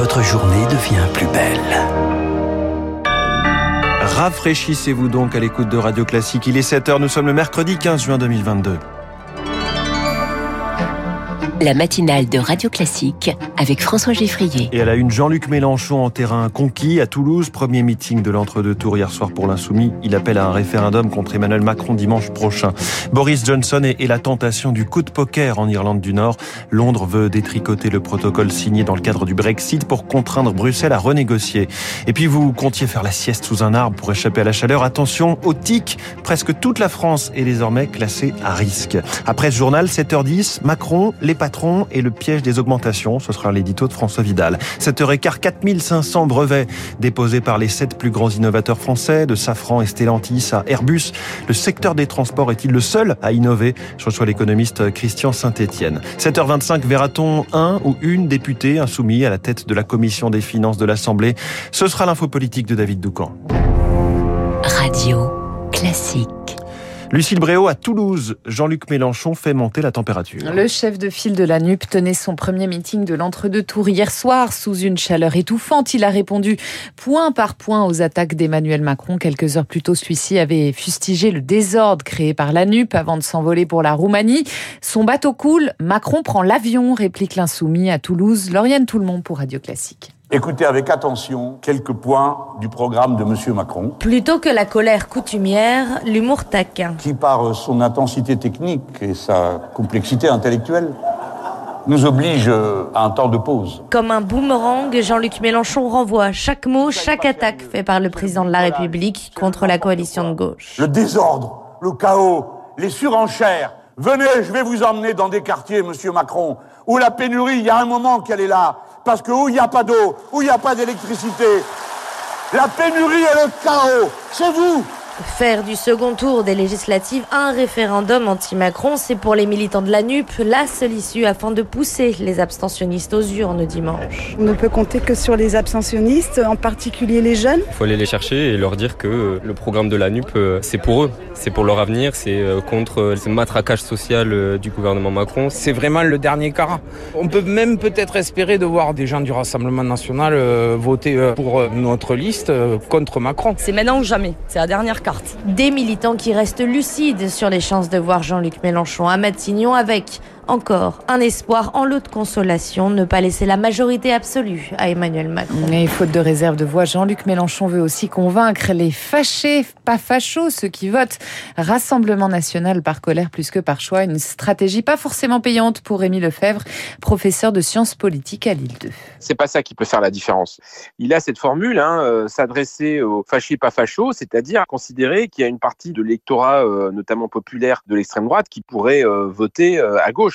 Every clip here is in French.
votre journée devient plus belle. Rafraîchissez-vous donc à l'écoute de Radio Classique. Il est 7h, nous sommes le mercredi 15 juin 2022 la matinale de Radio Classique avec François Geffrier. Et elle a une Jean-Luc Mélenchon en terrain conquis à Toulouse. Premier meeting de l'entre-deux tours hier soir pour l'Insoumis. Il appelle à un référendum contre Emmanuel Macron dimanche prochain. Boris Johnson et la tentation du coup de poker en Irlande du Nord. Londres veut détricoter le protocole signé dans le cadre du Brexit pour contraindre Bruxelles à renégocier. Et puis vous comptiez faire la sieste sous un arbre pour échapper à la chaleur. Attention au tic. Presque toute la France est désormais classée à risque. Après ce journal, 7h10, Macron, les et le piège des augmentations. Ce sera l'édito de François Vidal. 7h15, 4500 brevets déposés par les sept plus grands innovateurs français, de Safran et Stellantis à Airbus. Le secteur des transports est-il le seul à innover? Je reçois l'économiste Christian Saint-Etienne. 7h25, verra-t-on un ou une députée insoumis à la tête de la commission des finances de l'Assemblée? Ce sera l'info politique de David Doucan. Radio classique. Lucille Bréau à Toulouse. Jean-Luc Mélenchon fait monter la température. Le chef de file de la NUP tenait son premier meeting de l'entre-deux tours hier soir sous une chaleur étouffante. Il a répondu point par point aux attaques d'Emmanuel Macron. Quelques heures plus tôt, celui-ci avait fustigé le désordre créé par la NUP avant de s'envoler pour la Roumanie. Son bateau coule, Macron prend l'avion, réplique l'insoumis à Toulouse. Lauriane Tout le monde pour Radio Classique. Écoutez avec attention quelques points du programme de M. Macron. Plutôt que la colère coutumière, l'humour taquin. Qui, par son intensité technique et sa complexité intellectuelle, nous oblige à un temps de pause. Comme un boomerang, Jean-Luc Mélenchon renvoie chaque mot, chaque attaque fait par le président de la République contre la coalition de gauche. Le désordre, le chaos, les surenchères. Venez, je vais vous emmener dans des quartiers, monsieur Macron, où la pénurie, il y a un moment qu'elle est là parce que où il n'y a pas d'eau, où il n'y a pas d'électricité, la pénurie et le chaos, c'est vous Faire du second tour des législatives un référendum anti-Macron, c'est pour les militants de la NUP la seule issue afin de pousser les abstentionnistes aux urnes dimanche. On ne peut compter que sur les abstentionnistes, en particulier les jeunes. Il faut aller les chercher et leur dire que le programme de la NUP, euh, c'est pour eux, c'est pour leur avenir, c'est euh, contre ce matraquage social euh, du gouvernement Macron. C'est vraiment le dernier cas. On peut même peut-être espérer de voir des gens du Rassemblement national voter pour notre liste contre Macron. C'est maintenant ou jamais, c'est la dernière carte. Des militants qui restent lucides sur les chances de voir Jean-Luc Mélenchon à Matignon avec encore un espoir en lot de consolation, ne pas laisser la majorité absolue à Emmanuel Macron. Mais faute de réserve de voix, Jean-Luc Mélenchon veut aussi convaincre les fâchés, pas fachos, ceux qui votent Rassemblement national par colère plus que par choix. Une stratégie pas forcément payante pour Rémi Lefebvre, professeur de sciences politiques à Lille 2. C'est pas ça qui peut faire la différence. Il a cette formule, hein, euh, s'adresser aux fâchés, pas fachos, c'est-à-dire considérer qu'il y a une partie de l'électorat, euh, notamment populaire de l'extrême droite, qui pourrait euh, voter à gauche.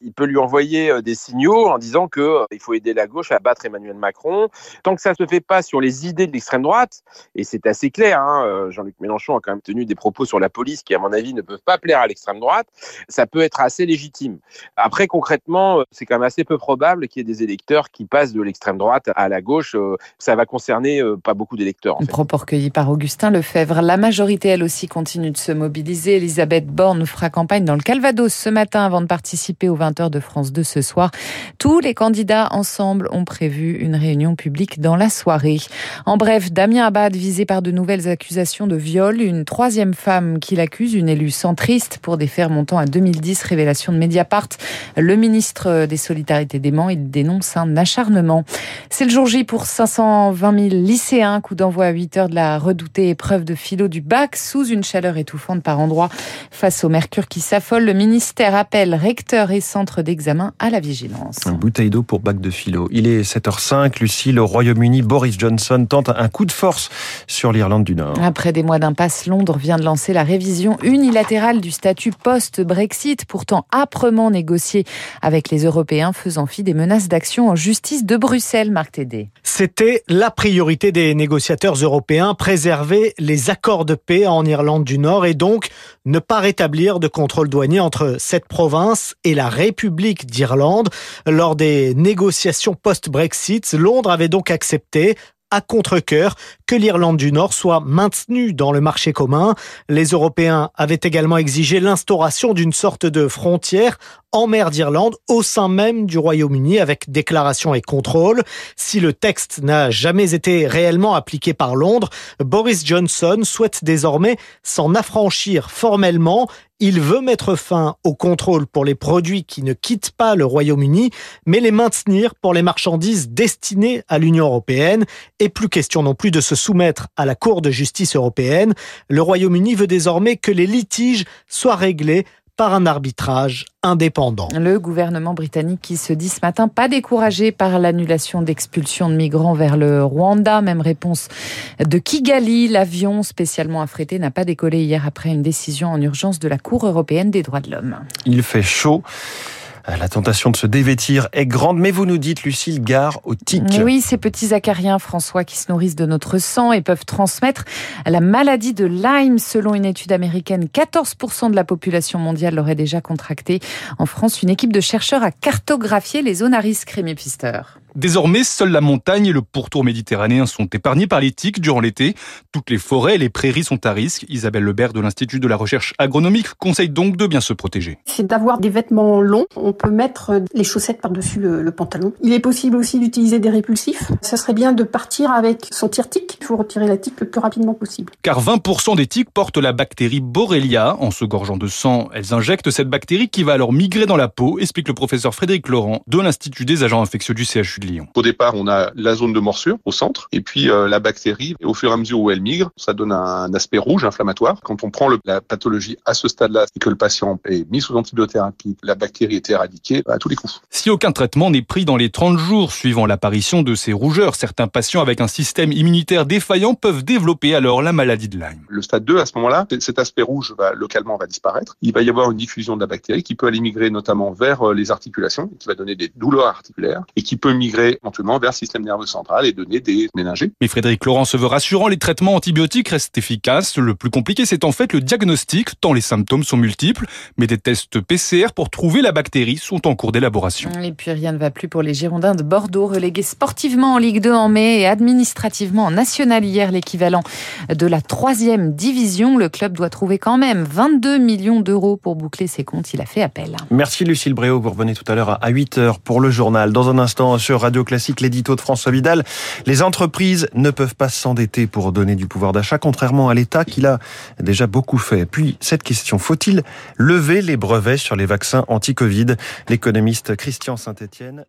Il peut lui envoyer euh, des signaux en disant qu'il euh, faut aider la gauche à battre Emmanuel Macron. Tant que ça ne se fait pas sur les idées de l'extrême droite, et c'est assez clair, hein, euh, Jean-Luc Mélenchon a quand même tenu des propos sur la police qui, à mon avis, ne peuvent pas plaire à l'extrême droite, ça peut être assez légitime. Après, concrètement, c'est quand même assez peu probable qu'il y ait des électeurs qui passent de l'extrême droite à la gauche. Ça va concerner pas beaucoup d'électeurs. Propos recueillis par Augustin Lefebvre. La majorité, elle aussi, continue de se mobiliser. Elisabeth Borne fera campagne dans le Calvados ce matin avant de participer aux 20h de France 2 ce soir. Tous les candidats ensemble ont prévu une réunion publique dans la soirée. En bref, Damien Abad visé par de nouvelles accusations de viol, une troisième femme qui l'accuse, une élue centriste pour des faits remontant à 2010, révélation de Mediapart. Le ministre des Solidarités Mans, il dénonce un acharnement. C'est le jour J pour 520 000 lycéens, coup d'envoi à 8 heures de la redoutée épreuve de philo du bac sous une chaleur étouffante par endroits. Face au mercure qui s'affole, le ministère appelle recteur et centre d'examen à la vigilance. Un bouteille d'eau pour bac de philo. Il est 7h05. Lucie, le Royaume-Uni, Boris Johnson tente un coup de force sur l'Irlande du Nord. Après des mois d'impasse, Londres vient de lancer la révision unilatérale du statut post-Brexit, pourtant âprement négocié avec les Européens, faisant fi des menaces d'action en justice de Bruxelles, Marc Tédé. C'était la priorité des négociateurs européens, préserver les accords de paix en Irlande du Nord et donc ne pas rétablir de contrôle douanier entre cette province et la République d'Irlande. Lors des négociations post-Brexit, Londres avait donc accepté à contre-cœur que l'Irlande du Nord soit maintenue dans le marché commun. Les Européens avaient également exigé l'instauration d'une sorte de frontière en mer d'Irlande au sein même du Royaume-Uni avec déclaration et contrôle. Si le texte n'a jamais été réellement appliqué par Londres, Boris Johnson souhaite désormais s'en affranchir formellement il veut mettre fin au contrôle pour les produits qui ne quittent pas le Royaume-Uni, mais les maintenir pour les marchandises destinées à l'Union européenne. Et plus question non plus de se soumettre à la Cour de justice européenne. Le Royaume-Uni veut désormais que les litiges soient réglés par un arbitrage indépendant. Le gouvernement britannique qui se dit ce matin pas découragé par l'annulation d'expulsion de migrants vers le Rwanda. Même réponse de Kigali. L'avion spécialement affrété n'a pas décollé hier après une décision en urgence de la Cour européenne des droits de l'homme. Il fait chaud. La tentation de se dévêtir est grande, mais vous nous dites, Lucille, gare au tic. Oui, ces petits acariens, François, qui se nourrissent de notre sang et peuvent transmettre la maladie de Lyme. Selon une étude américaine, 14% de la population mondiale l'aurait déjà contracté. En France, une équipe de chercheurs a cartographié les zones à risque. Désormais, seule la montagne et le pourtour méditerranéen sont épargnés par les tiques durant l'été. Toutes les forêts et les prairies sont à risque. Isabelle Lebert de l'Institut de la recherche agronomique conseille donc de bien se protéger. C'est d'avoir des vêtements longs. On peut mettre les chaussettes par-dessus le, pantalon. Il est possible aussi d'utiliser des répulsifs. Ça serait bien de partir avec son tire-tique. Il faut retirer la tique le plus rapidement possible. Car 20% des tiques portent la bactérie Borrelia. En se gorgeant de sang, elles injectent cette bactérie qui va alors migrer dans la peau, explique le professeur Frédéric Laurent de l'Institut des agents infectieux du CHU au départ, on a la zone de morsure au centre, et puis euh, la bactérie, au fur et à mesure où elle migre, ça donne un aspect rouge inflammatoire. Quand on prend le, la pathologie à ce stade-là et que le patient est mis sous antibiothérapie, la bactérie est éradiquée à tous les coups. Si aucun traitement n'est pris dans les 30 jours suivant l'apparition de ces rougeurs, certains patients avec un système immunitaire défaillant peuvent développer alors la maladie de Lyme. Le stade 2, à ce moment-là, cet aspect rouge va localement va disparaître. Il va y avoir une diffusion de la bactérie qui peut aller migrer notamment vers euh, les articulations, qui va donner des douleurs articulaires et qui peut migrer éventuellement vers le système nerveux central et donner des méningées. Mais Frédéric Laurent se veut rassurant, les traitements antibiotiques restent efficaces. Le plus compliqué, c'est en fait le diagnostic, tant les symptômes sont multiples. Mais des tests PCR pour trouver la bactérie sont en cours d'élaboration. Et puis rien ne va plus pour les Girondins de Bordeaux, relégués sportivement en Ligue 2 en mai et administrativement en National hier, l'équivalent de la troisième division. Le club doit trouver quand même 22 millions d'euros pour boucler ses comptes. Il a fait appel. Merci Lucille Bréau. Vous revenez tout à l'heure à 8h pour le journal. Dans un instant sur Radio Classique, l'édito de François Vidal. Les entreprises ne peuvent pas s'endetter pour donner du pouvoir d'achat, contrairement à l'État qui l'a déjà beaucoup fait. Puis, cette question, faut-il lever les brevets sur les vaccins anti-Covid? L'économiste Christian Saint-Etienne